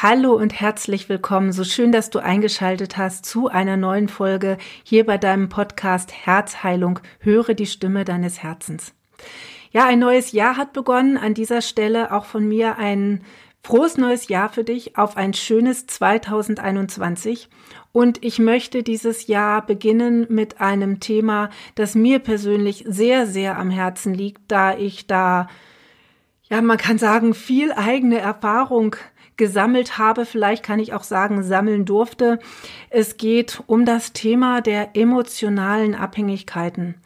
Hallo und herzlich willkommen. So schön, dass du eingeschaltet hast zu einer neuen Folge hier bei deinem Podcast Herzheilung. Höre die Stimme deines Herzens. Ja, ein neues Jahr hat begonnen. An dieser Stelle auch von mir ein frohes neues Jahr für dich auf ein schönes 2021. Und ich möchte dieses Jahr beginnen mit einem Thema, das mir persönlich sehr, sehr am Herzen liegt, da ich da, ja, man kann sagen, viel eigene Erfahrung gesammelt habe, vielleicht kann ich auch sagen, sammeln durfte. Es geht um das Thema der emotionalen Abhängigkeiten.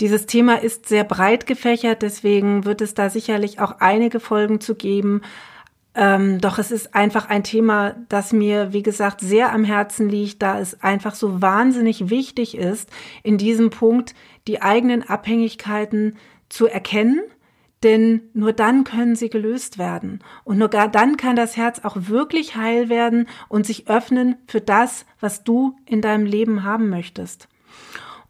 Dieses Thema ist sehr breit gefächert, deswegen wird es da sicherlich auch einige Folgen zu geben. Ähm, doch es ist einfach ein Thema, das mir, wie gesagt, sehr am Herzen liegt, da es einfach so wahnsinnig wichtig ist, in diesem Punkt die eigenen Abhängigkeiten zu erkennen, denn nur dann können sie gelöst werden. Und nur dann kann das Herz auch wirklich heil werden und sich öffnen für das, was du in deinem Leben haben möchtest.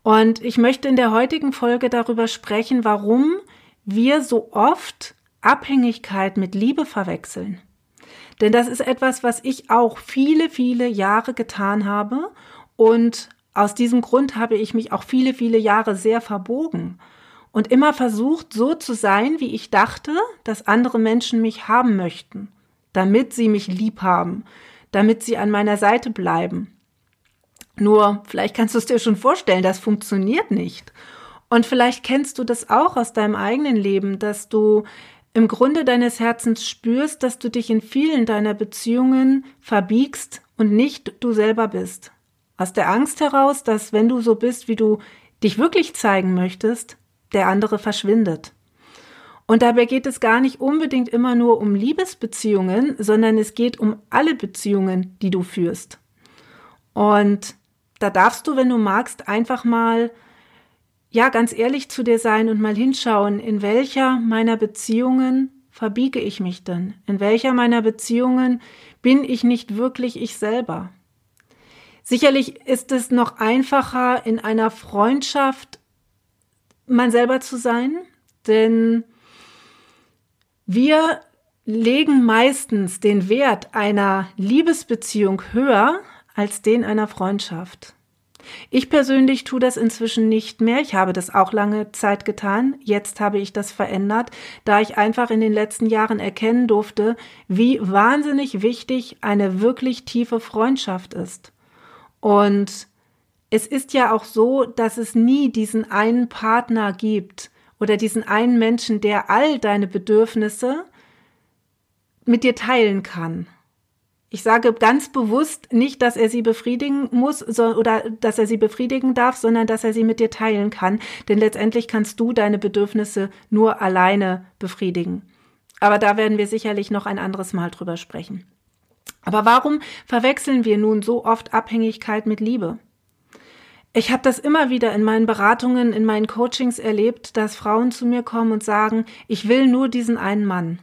Und ich möchte in der heutigen Folge darüber sprechen, warum wir so oft Abhängigkeit mit Liebe verwechseln. Denn das ist etwas, was ich auch viele, viele Jahre getan habe. Und aus diesem Grund habe ich mich auch viele, viele Jahre sehr verbogen und immer versucht, so zu sein, wie ich dachte, dass andere Menschen mich haben möchten, damit sie mich lieb haben, damit sie an meiner Seite bleiben. Nur, vielleicht kannst du es dir schon vorstellen, das funktioniert nicht. Und vielleicht kennst du das auch aus deinem eigenen Leben, dass du im Grunde deines Herzens spürst, dass du dich in vielen deiner Beziehungen verbiegst und nicht du selber bist. Aus der Angst heraus, dass wenn du so bist, wie du dich wirklich zeigen möchtest, der andere verschwindet. Und dabei geht es gar nicht unbedingt immer nur um Liebesbeziehungen, sondern es geht um alle Beziehungen, die du führst. Und da darfst du, wenn du magst, einfach mal, ja, ganz ehrlich zu dir sein und mal hinschauen, in welcher meiner Beziehungen verbiege ich mich denn? In welcher meiner Beziehungen bin ich nicht wirklich ich selber? Sicherlich ist es noch einfacher, in einer Freundschaft man selber zu sein, denn wir legen meistens den Wert einer Liebesbeziehung höher als den einer Freundschaft. Ich persönlich tue das inzwischen nicht mehr. Ich habe das auch lange Zeit getan. Jetzt habe ich das verändert, da ich einfach in den letzten Jahren erkennen durfte, wie wahnsinnig wichtig eine wirklich tiefe Freundschaft ist. Und es ist ja auch so, dass es nie diesen einen Partner gibt oder diesen einen Menschen, der all deine Bedürfnisse mit dir teilen kann. Ich sage ganz bewusst nicht, dass er sie befriedigen muss oder dass er sie befriedigen darf, sondern dass er sie mit dir teilen kann. Denn letztendlich kannst du deine Bedürfnisse nur alleine befriedigen. Aber da werden wir sicherlich noch ein anderes Mal drüber sprechen. Aber warum verwechseln wir nun so oft Abhängigkeit mit Liebe? Ich habe das immer wieder in meinen Beratungen, in meinen Coachings erlebt, dass Frauen zu mir kommen und sagen, ich will nur diesen einen Mann.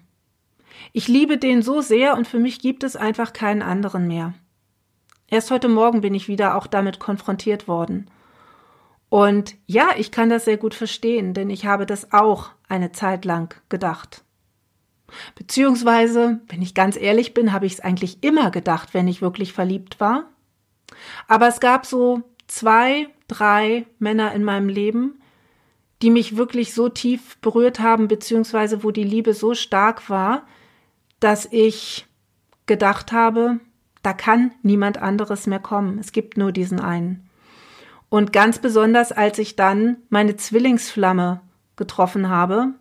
Ich liebe den so sehr und für mich gibt es einfach keinen anderen mehr. Erst heute Morgen bin ich wieder auch damit konfrontiert worden. Und ja, ich kann das sehr gut verstehen, denn ich habe das auch eine Zeit lang gedacht. Beziehungsweise, wenn ich ganz ehrlich bin, habe ich es eigentlich immer gedacht, wenn ich wirklich verliebt war. Aber es gab so zwei, drei Männer in meinem Leben, die mich wirklich so tief berührt haben, beziehungsweise wo die Liebe so stark war, dass ich gedacht habe, da kann niemand anderes mehr kommen. Es gibt nur diesen einen. Und ganz besonders, als ich dann meine Zwillingsflamme getroffen habe,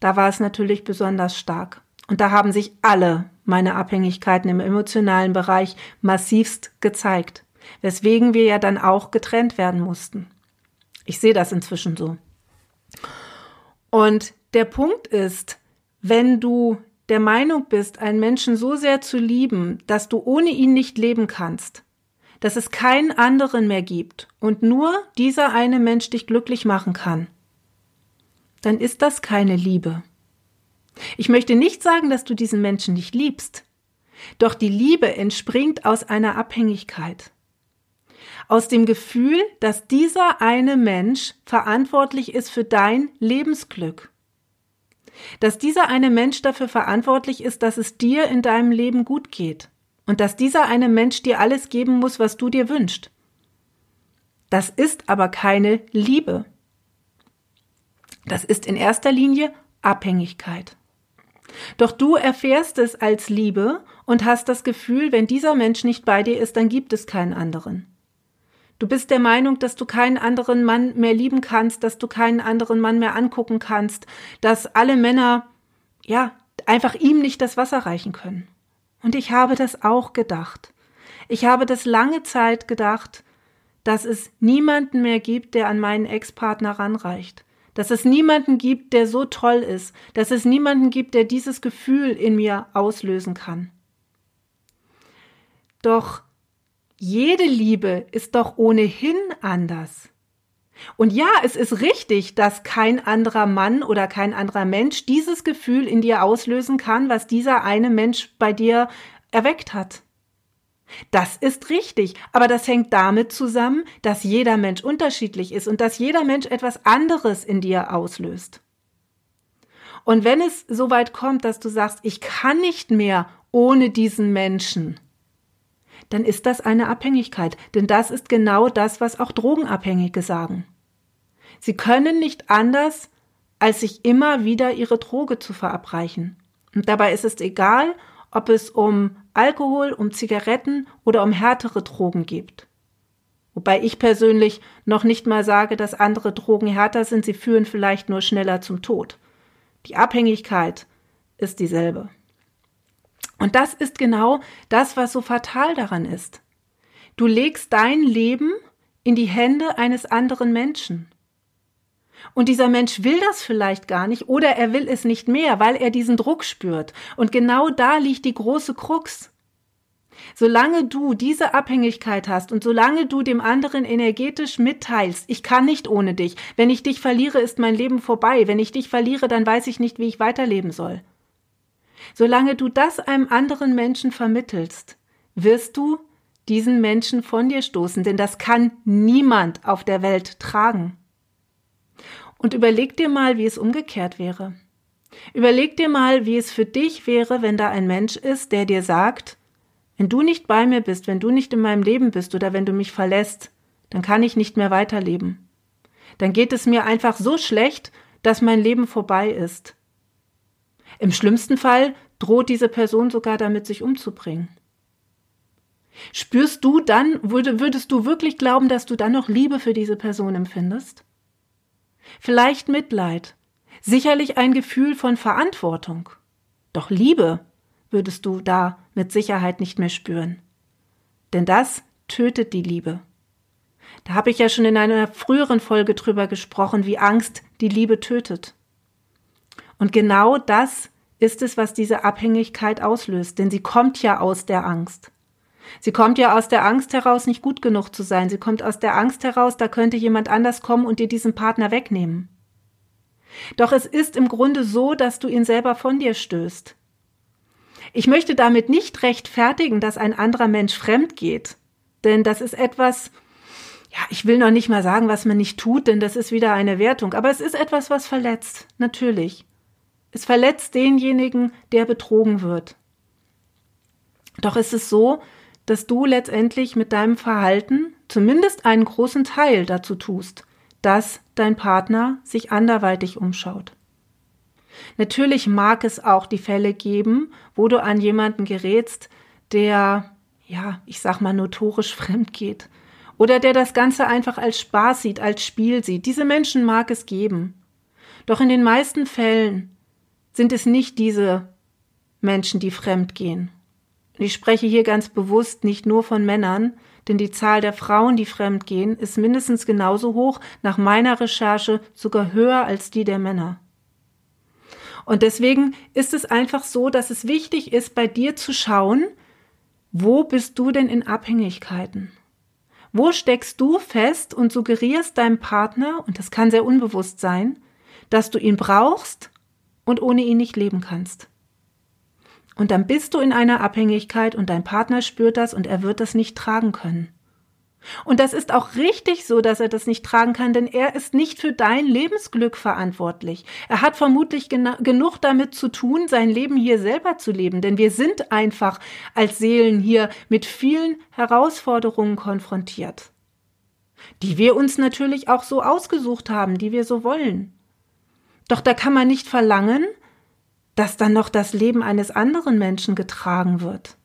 da war es natürlich besonders stark. Und da haben sich alle meine Abhängigkeiten im emotionalen Bereich massivst gezeigt, weswegen wir ja dann auch getrennt werden mussten. Ich sehe das inzwischen so. Und der Punkt ist, wenn du der Meinung bist, einen Menschen so sehr zu lieben, dass du ohne ihn nicht leben kannst, dass es keinen anderen mehr gibt und nur dieser eine Mensch dich glücklich machen kann, dann ist das keine Liebe. Ich möchte nicht sagen, dass du diesen Menschen nicht liebst, doch die Liebe entspringt aus einer Abhängigkeit. Aus dem Gefühl, dass dieser eine Mensch verantwortlich ist für dein Lebensglück. Dass dieser eine Mensch dafür verantwortlich ist, dass es dir in deinem Leben gut geht und dass dieser eine Mensch dir alles geben muss, was du dir wünschst. Das ist aber keine Liebe. Das ist in erster Linie Abhängigkeit. Doch du erfährst es als Liebe und hast das Gefühl, wenn dieser Mensch nicht bei dir ist, dann gibt es keinen anderen. Du bist der Meinung, dass du keinen anderen Mann mehr lieben kannst, dass du keinen anderen Mann mehr angucken kannst, dass alle Männer, ja, einfach ihm nicht das Wasser reichen können. Und ich habe das auch gedacht. Ich habe das lange Zeit gedacht, dass es niemanden mehr gibt, der an meinen Ex-Partner ranreicht. Dass es niemanden gibt, der so toll ist. Dass es niemanden gibt, der dieses Gefühl in mir auslösen kann. Doch jede Liebe ist doch ohnehin anders. Und ja, es ist richtig, dass kein anderer Mann oder kein anderer Mensch dieses Gefühl in dir auslösen kann, was dieser eine Mensch bei dir erweckt hat. Das ist richtig, aber das hängt damit zusammen, dass jeder Mensch unterschiedlich ist und dass jeder Mensch etwas anderes in dir auslöst. Und wenn es so weit kommt, dass du sagst, ich kann nicht mehr ohne diesen Menschen, dann ist das eine Abhängigkeit, denn das ist genau das, was auch Drogenabhängige sagen. Sie können nicht anders, als sich immer wieder ihre Droge zu verabreichen. Und dabei ist es egal, ob es um Alkohol, um Zigaretten oder um härtere Drogen geht. Wobei ich persönlich noch nicht mal sage, dass andere Drogen härter sind, sie führen vielleicht nur schneller zum Tod. Die Abhängigkeit ist dieselbe. Und das ist genau das, was so fatal daran ist. Du legst dein Leben in die Hände eines anderen Menschen. Und dieser Mensch will das vielleicht gar nicht oder er will es nicht mehr, weil er diesen Druck spürt. Und genau da liegt die große Krux. Solange du diese Abhängigkeit hast und solange du dem anderen energetisch mitteilst, ich kann nicht ohne dich, wenn ich dich verliere, ist mein Leben vorbei, wenn ich dich verliere, dann weiß ich nicht, wie ich weiterleben soll. Solange du das einem anderen Menschen vermittelst, wirst du diesen Menschen von dir stoßen, denn das kann niemand auf der Welt tragen. Und überleg dir mal, wie es umgekehrt wäre. Überleg dir mal, wie es für dich wäre, wenn da ein Mensch ist, der dir sagt, wenn du nicht bei mir bist, wenn du nicht in meinem Leben bist oder wenn du mich verlässt, dann kann ich nicht mehr weiterleben. Dann geht es mir einfach so schlecht, dass mein Leben vorbei ist. Im schlimmsten Fall droht diese Person sogar damit, sich umzubringen. Spürst du dann, würdest du wirklich glauben, dass du dann noch Liebe für diese Person empfindest? Vielleicht Mitleid, sicherlich ein Gefühl von Verantwortung. Doch Liebe würdest du da mit Sicherheit nicht mehr spüren. Denn das tötet die Liebe. Da habe ich ja schon in einer früheren Folge drüber gesprochen, wie Angst die Liebe tötet. Und genau das ist es, was diese Abhängigkeit auslöst, denn sie kommt ja aus der Angst. Sie kommt ja aus der Angst heraus, nicht gut genug zu sein. Sie kommt aus der Angst heraus, da könnte jemand anders kommen und dir diesen Partner wegnehmen. Doch es ist im Grunde so, dass du ihn selber von dir stößt. Ich möchte damit nicht rechtfertigen, dass ein anderer Mensch fremd geht, denn das ist etwas, ja, ich will noch nicht mal sagen, was man nicht tut, denn das ist wieder eine Wertung, aber es ist etwas, was verletzt, natürlich. Es verletzt denjenigen, der betrogen wird. Doch ist es so, dass du letztendlich mit deinem Verhalten zumindest einen großen Teil dazu tust, dass dein Partner sich anderweitig umschaut. Natürlich mag es auch die Fälle geben, wo du an jemanden gerätst, der, ja, ich sag mal, notorisch fremd geht. Oder der das Ganze einfach als Spaß sieht, als Spiel sieht. Diese Menschen mag es geben. Doch in den meisten Fällen sind es nicht diese Menschen, die fremd gehen. Ich spreche hier ganz bewusst nicht nur von Männern, denn die Zahl der Frauen, die fremd gehen, ist mindestens genauso hoch, nach meiner Recherche sogar höher als die der Männer. Und deswegen ist es einfach so, dass es wichtig ist, bei dir zu schauen, wo bist du denn in Abhängigkeiten? Wo steckst du fest und suggerierst deinem Partner, und das kann sehr unbewusst sein, dass du ihn brauchst und ohne ihn nicht leben kannst. Und dann bist du in einer Abhängigkeit und dein Partner spürt das und er wird das nicht tragen können. Und das ist auch richtig so, dass er das nicht tragen kann, denn er ist nicht für dein Lebensglück verantwortlich. Er hat vermutlich genug damit zu tun, sein Leben hier selber zu leben, denn wir sind einfach als Seelen hier mit vielen Herausforderungen konfrontiert, die wir uns natürlich auch so ausgesucht haben, die wir so wollen. Doch da kann man nicht verlangen, dass dann noch das Leben eines anderen Menschen getragen wird.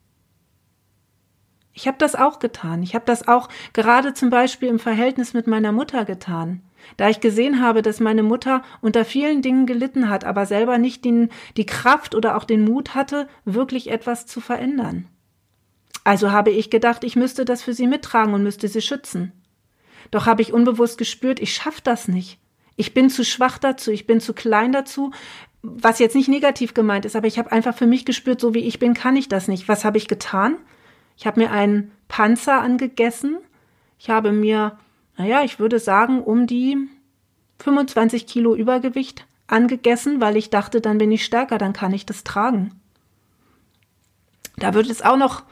Ich habe das auch getan. Ich habe das auch gerade zum Beispiel im Verhältnis mit meiner Mutter getan. Da ich gesehen habe, dass meine Mutter unter vielen Dingen gelitten hat, aber selber nicht den, die Kraft oder auch den Mut hatte, wirklich etwas zu verändern. Also habe ich gedacht, ich müsste das für sie mittragen und müsste sie schützen. Doch habe ich unbewusst gespürt, ich schaffe das nicht. Ich bin zu schwach dazu, ich bin zu klein dazu, was jetzt nicht negativ gemeint ist, aber ich habe einfach für mich gespürt, so wie ich bin, kann ich das nicht. Was habe ich getan? Ich habe mir einen Panzer angegessen. Ich habe mir, naja, ich würde sagen, um die 25 Kilo Übergewicht angegessen, weil ich dachte, dann bin ich stärker, dann kann ich das tragen. Da wird es auch noch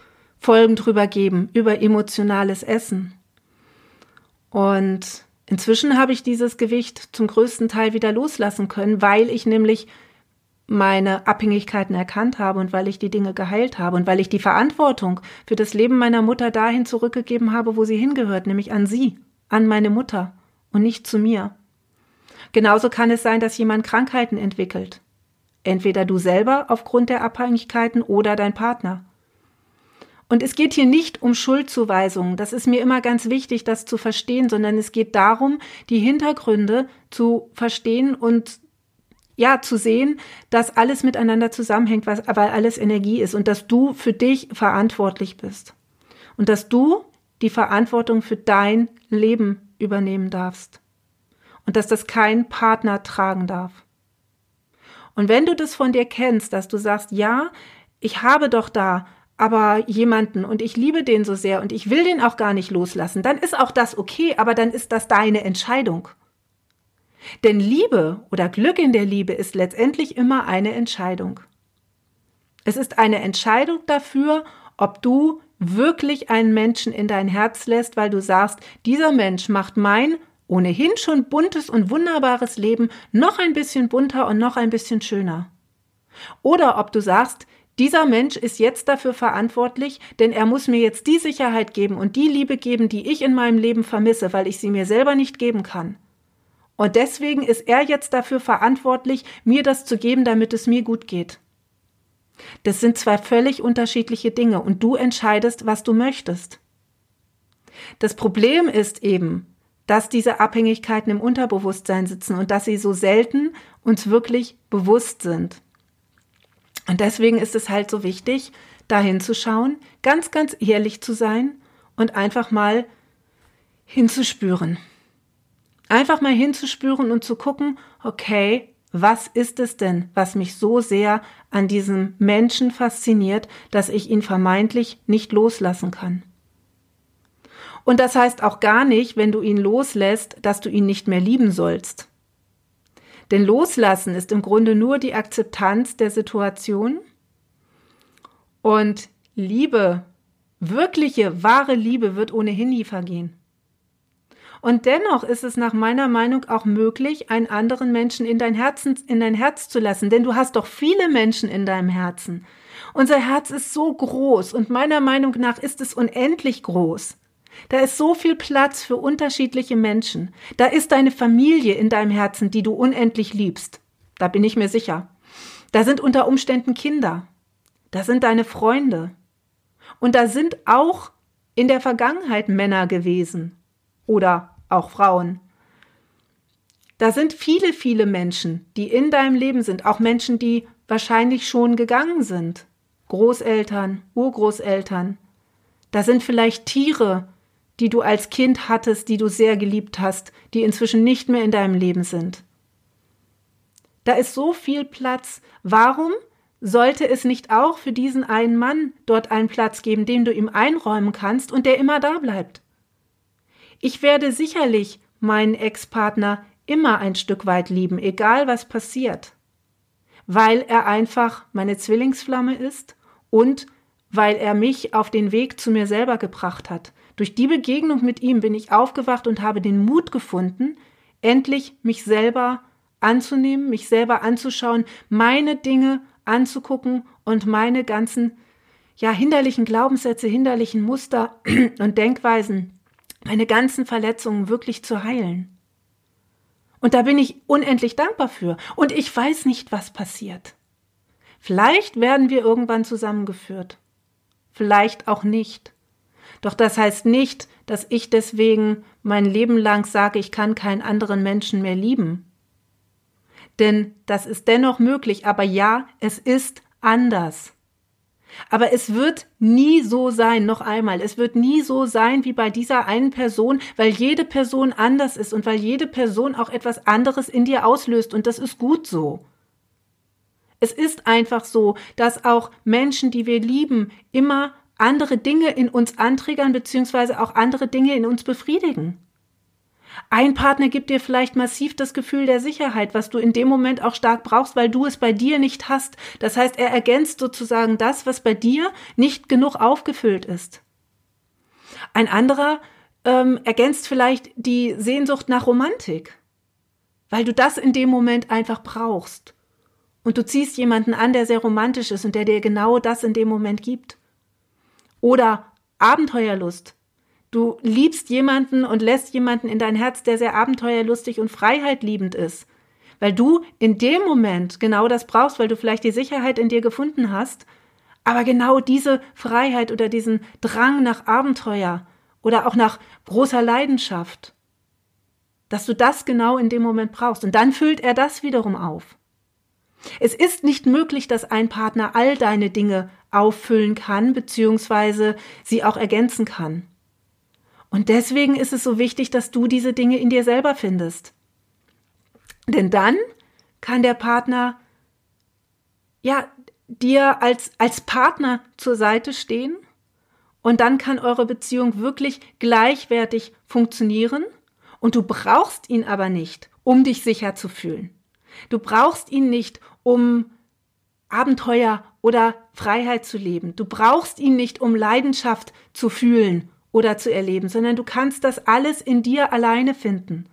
Folgen drüber geben, über emotionales Essen. Und inzwischen habe ich dieses Gewicht zum größten Teil wieder loslassen können, weil ich nämlich meine Abhängigkeiten erkannt habe und weil ich die Dinge geheilt habe und weil ich die Verantwortung für das Leben meiner Mutter dahin zurückgegeben habe, wo sie hingehört, nämlich an sie, an meine Mutter und nicht zu mir. Genauso kann es sein, dass jemand Krankheiten entwickelt. Entweder du selber aufgrund der Abhängigkeiten oder dein Partner. Und es geht hier nicht um Schuldzuweisungen, das ist mir immer ganz wichtig, das zu verstehen, sondern es geht darum, die Hintergründe zu verstehen und ja, zu sehen, dass alles miteinander zusammenhängt, weil alles Energie ist und dass du für dich verantwortlich bist. Und dass du die Verantwortung für dein Leben übernehmen darfst. Und dass das kein Partner tragen darf. Und wenn du das von dir kennst, dass du sagst, ja, ich habe doch da aber jemanden und ich liebe den so sehr und ich will den auch gar nicht loslassen, dann ist auch das okay, aber dann ist das deine Entscheidung. Denn Liebe oder Glück in der Liebe ist letztendlich immer eine Entscheidung. Es ist eine Entscheidung dafür, ob du wirklich einen Menschen in dein Herz lässt, weil du sagst, dieser Mensch macht mein ohnehin schon buntes und wunderbares Leben noch ein bisschen bunter und noch ein bisschen schöner. Oder ob du sagst, dieser Mensch ist jetzt dafür verantwortlich, denn er muss mir jetzt die Sicherheit geben und die Liebe geben, die ich in meinem Leben vermisse, weil ich sie mir selber nicht geben kann. Und deswegen ist er jetzt dafür verantwortlich, mir das zu geben, damit es mir gut geht. Das sind zwei völlig unterschiedliche Dinge und du entscheidest, was du möchtest. Das Problem ist eben, dass diese Abhängigkeiten im Unterbewusstsein sitzen und dass sie so selten uns wirklich bewusst sind. Und deswegen ist es halt so wichtig, dahin zu schauen, ganz, ganz ehrlich zu sein und einfach mal hinzuspüren. Einfach mal hinzuspüren und zu gucken, okay, was ist es denn, was mich so sehr an diesem Menschen fasziniert, dass ich ihn vermeintlich nicht loslassen kann? Und das heißt auch gar nicht, wenn du ihn loslässt, dass du ihn nicht mehr lieben sollst. Denn loslassen ist im Grunde nur die Akzeptanz der Situation und Liebe, wirkliche, wahre Liebe wird ohnehin nie vergehen. Und dennoch ist es nach meiner Meinung auch möglich, einen anderen Menschen in dein, Herzen, in dein Herz zu lassen, denn du hast doch viele Menschen in deinem Herzen. Unser Herz ist so groß und meiner Meinung nach ist es unendlich groß. Da ist so viel Platz für unterschiedliche Menschen. Da ist deine Familie in deinem Herzen, die du unendlich liebst. Da bin ich mir sicher. Da sind unter Umständen Kinder. Da sind deine Freunde. Und da sind auch in der Vergangenheit Männer gewesen oder auch Frauen. Da sind viele, viele Menschen, die in deinem Leben sind, auch Menschen, die wahrscheinlich schon gegangen sind. Großeltern, Urgroßeltern. Da sind vielleicht Tiere, die du als Kind hattest, die du sehr geliebt hast, die inzwischen nicht mehr in deinem Leben sind. Da ist so viel Platz. Warum sollte es nicht auch für diesen einen Mann dort einen Platz geben, den du ihm einräumen kannst und der immer da bleibt? Ich werde sicherlich meinen Ex-Partner immer ein Stück weit lieben, egal was passiert, weil er einfach meine Zwillingsflamme ist und weil er mich auf den Weg zu mir selber gebracht hat. Durch die Begegnung mit ihm bin ich aufgewacht und habe den Mut gefunden, endlich mich selber anzunehmen, mich selber anzuschauen, meine Dinge anzugucken und meine ganzen ja hinderlichen Glaubenssätze, hinderlichen Muster und Denkweisen, meine ganzen Verletzungen wirklich zu heilen. Und da bin ich unendlich dankbar für. Und ich weiß nicht, was passiert. Vielleicht werden wir irgendwann zusammengeführt. Vielleicht auch nicht. Doch das heißt nicht, dass ich deswegen mein Leben lang sage, ich kann keinen anderen Menschen mehr lieben. Denn das ist dennoch möglich, aber ja, es ist anders. Aber es wird nie so sein, noch einmal, es wird nie so sein wie bei dieser einen Person, weil jede Person anders ist und weil jede Person auch etwas anderes in dir auslöst und das ist gut so. Es ist einfach so, dass auch Menschen, die wir lieben, immer andere Dinge in uns anträgern, beziehungsweise auch andere Dinge in uns befriedigen. Ein Partner gibt dir vielleicht massiv das Gefühl der Sicherheit, was du in dem Moment auch stark brauchst, weil du es bei dir nicht hast. Das heißt, er ergänzt sozusagen das, was bei dir nicht genug aufgefüllt ist. Ein anderer ähm, ergänzt vielleicht die Sehnsucht nach Romantik, weil du das in dem Moment einfach brauchst. Und du ziehst jemanden an, der sehr romantisch ist und der dir genau das in dem Moment gibt. Oder Abenteuerlust, Du liebst jemanden und lässt jemanden in dein Herz, der sehr abenteuerlustig und freiheitliebend ist. Weil du in dem Moment genau das brauchst, weil du vielleicht die Sicherheit in dir gefunden hast, aber genau diese Freiheit oder diesen Drang nach Abenteuer oder auch nach großer Leidenschaft, dass du das genau in dem Moment brauchst. Und dann füllt er das wiederum auf. Es ist nicht möglich, dass ein Partner all deine Dinge auffüllen kann, beziehungsweise sie auch ergänzen kann. Und deswegen ist es so wichtig, dass du diese Dinge in dir selber findest. Denn dann kann der Partner ja dir als, als Partner zur Seite stehen und dann kann eure Beziehung wirklich gleichwertig funktionieren und du brauchst ihn aber nicht, um dich sicher zu fühlen. Du brauchst ihn nicht, um Abenteuer oder Freiheit zu leben. Du brauchst ihn nicht, um Leidenschaft zu fühlen oder zu erleben, sondern du kannst das alles in dir alleine finden.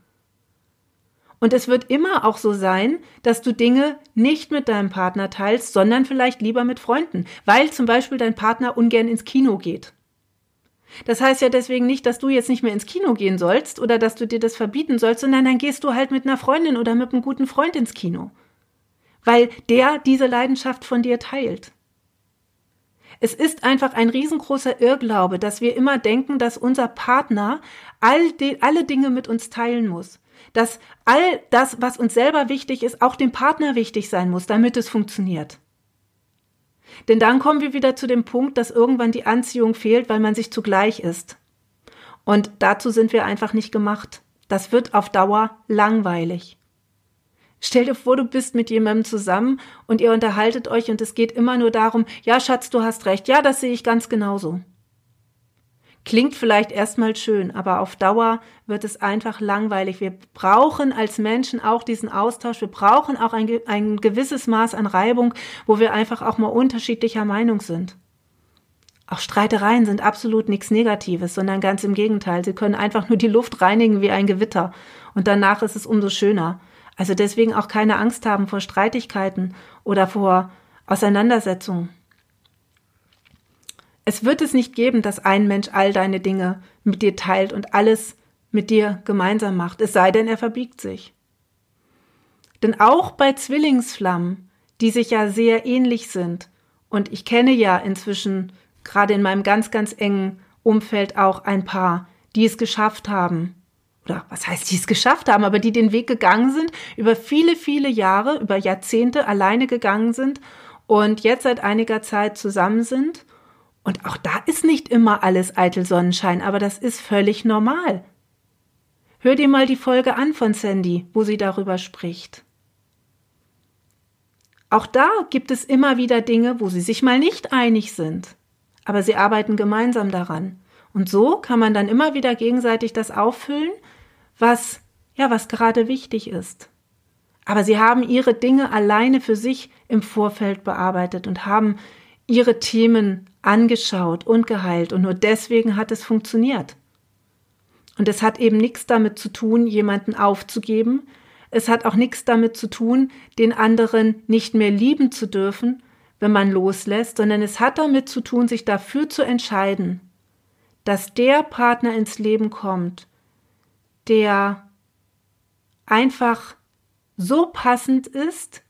Und es wird immer auch so sein, dass du Dinge nicht mit deinem Partner teilst, sondern vielleicht lieber mit Freunden, weil zum Beispiel dein Partner ungern ins Kino geht. Das heißt ja deswegen nicht, dass du jetzt nicht mehr ins Kino gehen sollst oder dass du dir das verbieten sollst, sondern dann gehst du halt mit einer Freundin oder mit einem guten Freund ins Kino. Weil der diese Leidenschaft von dir teilt. Es ist einfach ein riesengroßer Irrglaube, dass wir immer denken, dass unser Partner all die, alle Dinge mit uns teilen muss. Dass all das, was uns selber wichtig ist, auch dem Partner wichtig sein muss, damit es funktioniert. Denn dann kommen wir wieder zu dem Punkt, dass irgendwann die Anziehung fehlt, weil man sich zugleich ist. Und dazu sind wir einfach nicht gemacht. Das wird auf Dauer langweilig. Stell dir vor, du bist mit jemandem zusammen und ihr unterhaltet euch und es geht immer nur darum, ja, Schatz, du hast recht, ja, das sehe ich ganz genauso. Klingt vielleicht erstmal schön, aber auf Dauer wird es einfach langweilig. Wir brauchen als Menschen auch diesen Austausch. Wir brauchen auch ein, ein gewisses Maß an Reibung, wo wir einfach auch mal unterschiedlicher Meinung sind. Auch Streitereien sind absolut nichts Negatives, sondern ganz im Gegenteil. Sie können einfach nur die Luft reinigen wie ein Gewitter. Und danach ist es umso schöner. Also deswegen auch keine Angst haben vor Streitigkeiten oder vor Auseinandersetzungen. Es wird es nicht geben, dass ein Mensch all deine Dinge mit dir teilt und alles mit dir gemeinsam macht, es sei denn, er verbiegt sich. Denn auch bei Zwillingsflammen, die sich ja sehr ähnlich sind, und ich kenne ja inzwischen gerade in meinem ganz, ganz engen Umfeld auch ein paar, die es geschafft haben, oder was heißt, die es geschafft haben, aber die den Weg gegangen sind, über viele, viele Jahre, über Jahrzehnte alleine gegangen sind und jetzt seit einiger Zeit zusammen sind. Und auch da ist nicht immer alles eitel Sonnenschein, aber das ist völlig normal. Hör dir mal die Folge an von Sandy, wo sie darüber spricht. Auch da gibt es immer wieder Dinge, wo sie sich mal nicht einig sind, aber sie arbeiten gemeinsam daran. Und so kann man dann immer wieder gegenseitig das auffüllen was, ja, was gerade wichtig ist. Aber sie haben ihre Dinge alleine für sich im Vorfeld bearbeitet und haben ihre Themen angeschaut und geheilt und nur deswegen hat es funktioniert. Und es hat eben nichts damit zu tun, jemanden aufzugeben. Es hat auch nichts damit zu tun, den anderen nicht mehr lieben zu dürfen, wenn man loslässt, sondern es hat damit zu tun, sich dafür zu entscheiden, dass der Partner ins Leben kommt, der einfach so passend ist,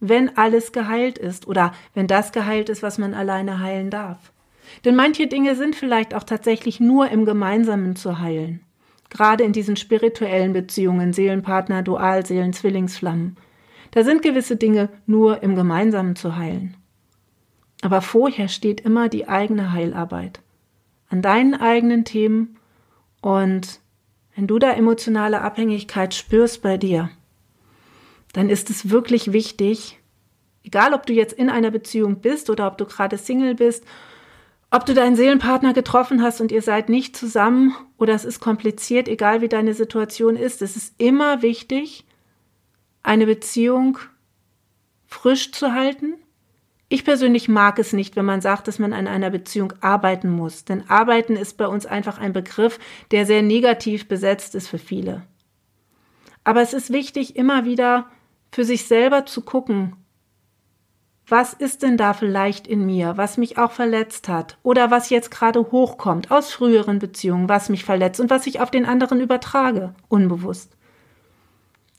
wenn alles geheilt ist oder wenn das geheilt ist, was man alleine heilen darf. Denn manche Dinge sind vielleicht auch tatsächlich nur im Gemeinsamen zu heilen. Gerade in diesen spirituellen Beziehungen, Seelenpartner, Dualseelen, Zwillingsflammen. Da sind gewisse Dinge nur im Gemeinsamen zu heilen. Aber vorher steht immer die eigene Heilarbeit. An deinen eigenen Themen und wenn du da emotionale Abhängigkeit spürst bei dir, dann ist es wirklich wichtig, egal ob du jetzt in einer Beziehung bist oder ob du gerade Single bist, ob du deinen Seelenpartner getroffen hast und ihr seid nicht zusammen oder es ist kompliziert, egal wie deine Situation ist, es ist immer wichtig, eine Beziehung frisch zu halten. Ich persönlich mag es nicht, wenn man sagt, dass man an einer Beziehung arbeiten muss, denn arbeiten ist bei uns einfach ein Begriff, der sehr negativ besetzt ist für viele. Aber es ist wichtig, immer wieder für sich selber zu gucken, was ist denn da vielleicht in mir, was mich auch verletzt hat oder was jetzt gerade hochkommt aus früheren Beziehungen, was mich verletzt und was ich auf den anderen übertrage, unbewusst.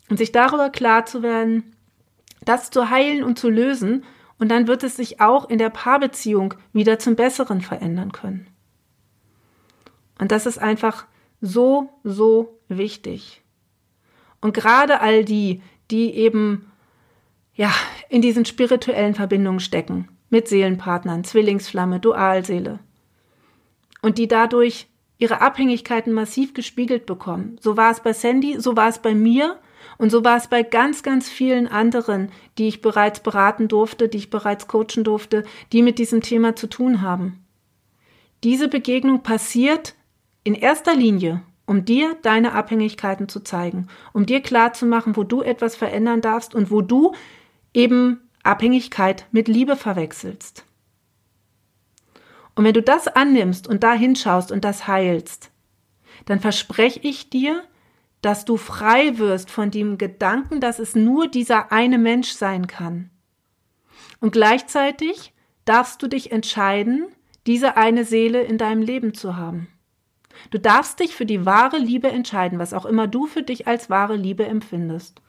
Und sich darüber klar zu werden, das zu heilen und zu lösen, und dann wird es sich auch in der Paarbeziehung wieder zum Besseren verändern können. Und das ist einfach so, so wichtig. Und gerade all die, die eben ja in diesen spirituellen Verbindungen stecken mit Seelenpartnern, Zwillingsflamme, Dualseele und die dadurch ihre Abhängigkeiten massiv gespiegelt bekommen. So war es bei Sandy, so war es bei mir und so war es bei ganz, ganz vielen anderen, die ich bereits beraten durfte, die ich bereits coachen durfte, die mit diesem Thema zu tun haben. Diese Begegnung passiert in erster Linie um dir deine Abhängigkeiten zu zeigen, um dir klar zu machen, wo du etwas verändern darfst und wo du eben Abhängigkeit mit Liebe verwechselst. Und wenn du das annimmst und da hinschaust und das heilst, dann verspreche ich dir, dass du frei wirst von dem Gedanken, dass es nur dieser eine Mensch sein kann. Und gleichzeitig darfst du dich entscheiden, diese eine Seele in deinem Leben zu haben. Du darfst dich für die wahre Liebe entscheiden, was auch immer du für dich als wahre Liebe empfindest.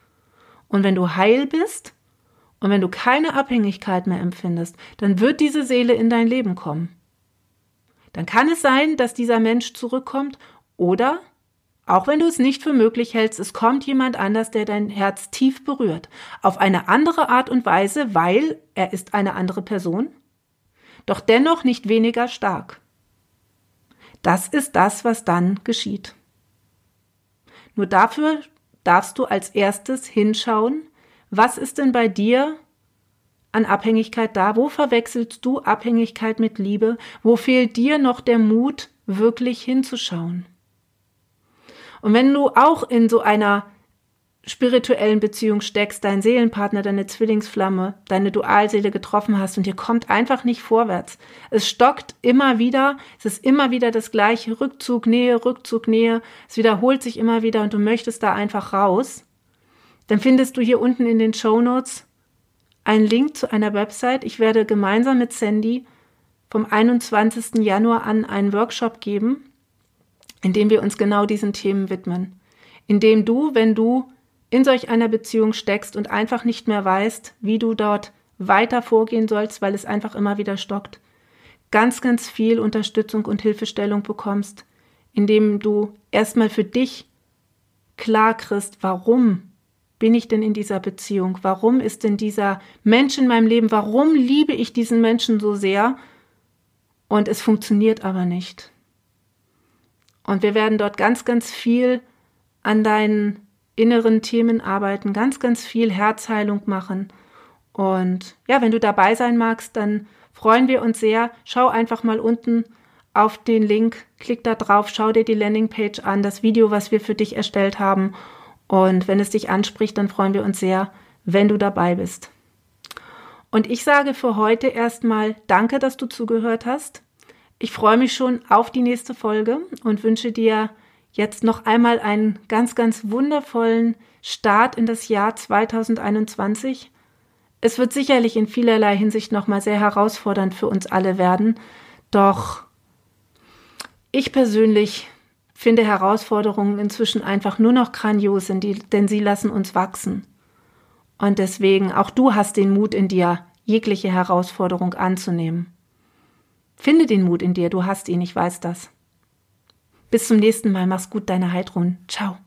Und wenn du heil bist und wenn du keine Abhängigkeit mehr empfindest, dann wird diese Seele in dein Leben kommen. Dann kann es sein, dass dieser Mensch zurückkommt oder, auch wenn du es nicht für möglich hältst, es kommt jemand anders, der dein Herz tief berührt, auf eine andere Art und Weise, weil er ist eine andere Person, doch dennoch nicht weniger stark. Das ist das, was dann geschieht. Nur dafür darfst du als erstes hinschauen, was ist denn bei dir an Abhängigkeit da? Wo verwechselst du Abhängigkeit mit Liebe? Wo fehlt dir noch der Mut, wirklich hinzuschauen? Und wenn du auch in so einer spirituellen Beziehung steckst, deinen Seelenpartner, deine Zwillingsflamme, deine Dualseele getroffen hast und ihr kommt einfach nicht vorwärts. Es stockt immer wieder, es ist immer wieder das gleiche Rückzug, Nähe, Rückzug, Nähe. Es wiederholt sich immer wieder und du möchtest da einfach raus. Dann findest du hier unten in den Show Notes einen Link zu einer Website. Ich werde gemeinsam mit Sandy vom 21. Januar an einen Workshop geben, in dem wir uns genau diesen Themen widmen. In dem du, wenn du in solch einer Beziehung steckst und einfach nicht mehr weißt, wie du dort weiter vorgehen sollst, weil es einfach immer wieder stockt, ganz, ganz viel Unterstützung und Hilfestellung bekommst, indem du erstmal für dich klar kriegst, warum bin ich denn in dieser Beziehung? Warum ist denn dieser Mensch in meinem Leben? Warum liebe ich diesen Menschen so sehr? Und es funktioniert aber nicht. Und wir werden dort ganz, ganz viel an deinen inneren Themen arbeiten, ganz, ganz viel Herzheilung machen. Und ja, wenn du dabei sein magst, dann freuen wir uns sehr. Schau einfach mal unten auf den Link, klick da drauf, schau dir die Landingpage an, das Video, was wir für dich erstellt haben. Und wenn es dich anspricht, dann freuen wir uns sehr, wenn du dabei bist. Und ich sage für heute erstmal Danke, dass du zugehört hast. Ich freue mich schon auf die nächste Folge und wünsche dir jetzt noch einmal einen ganz, ganz wundervollen Start in das Jahr 2021. Es wird sicherlich in vielerlei Hinsicht nochmal sehr herausfordernd für uns alle werden. Doch ich persönlich finde Herausforderungen inzwischen einfach nur noch grandios, denn sie lassen uns wachsen. Und deswegen, auch du hast den Mut in dir, jegliche Herausforderung anzunehmen. Finde den Mut in dir, du hast ihn, ich weiß das. Bis zum nächsten Mal, mach's gut, deine Heidrun. Ciao.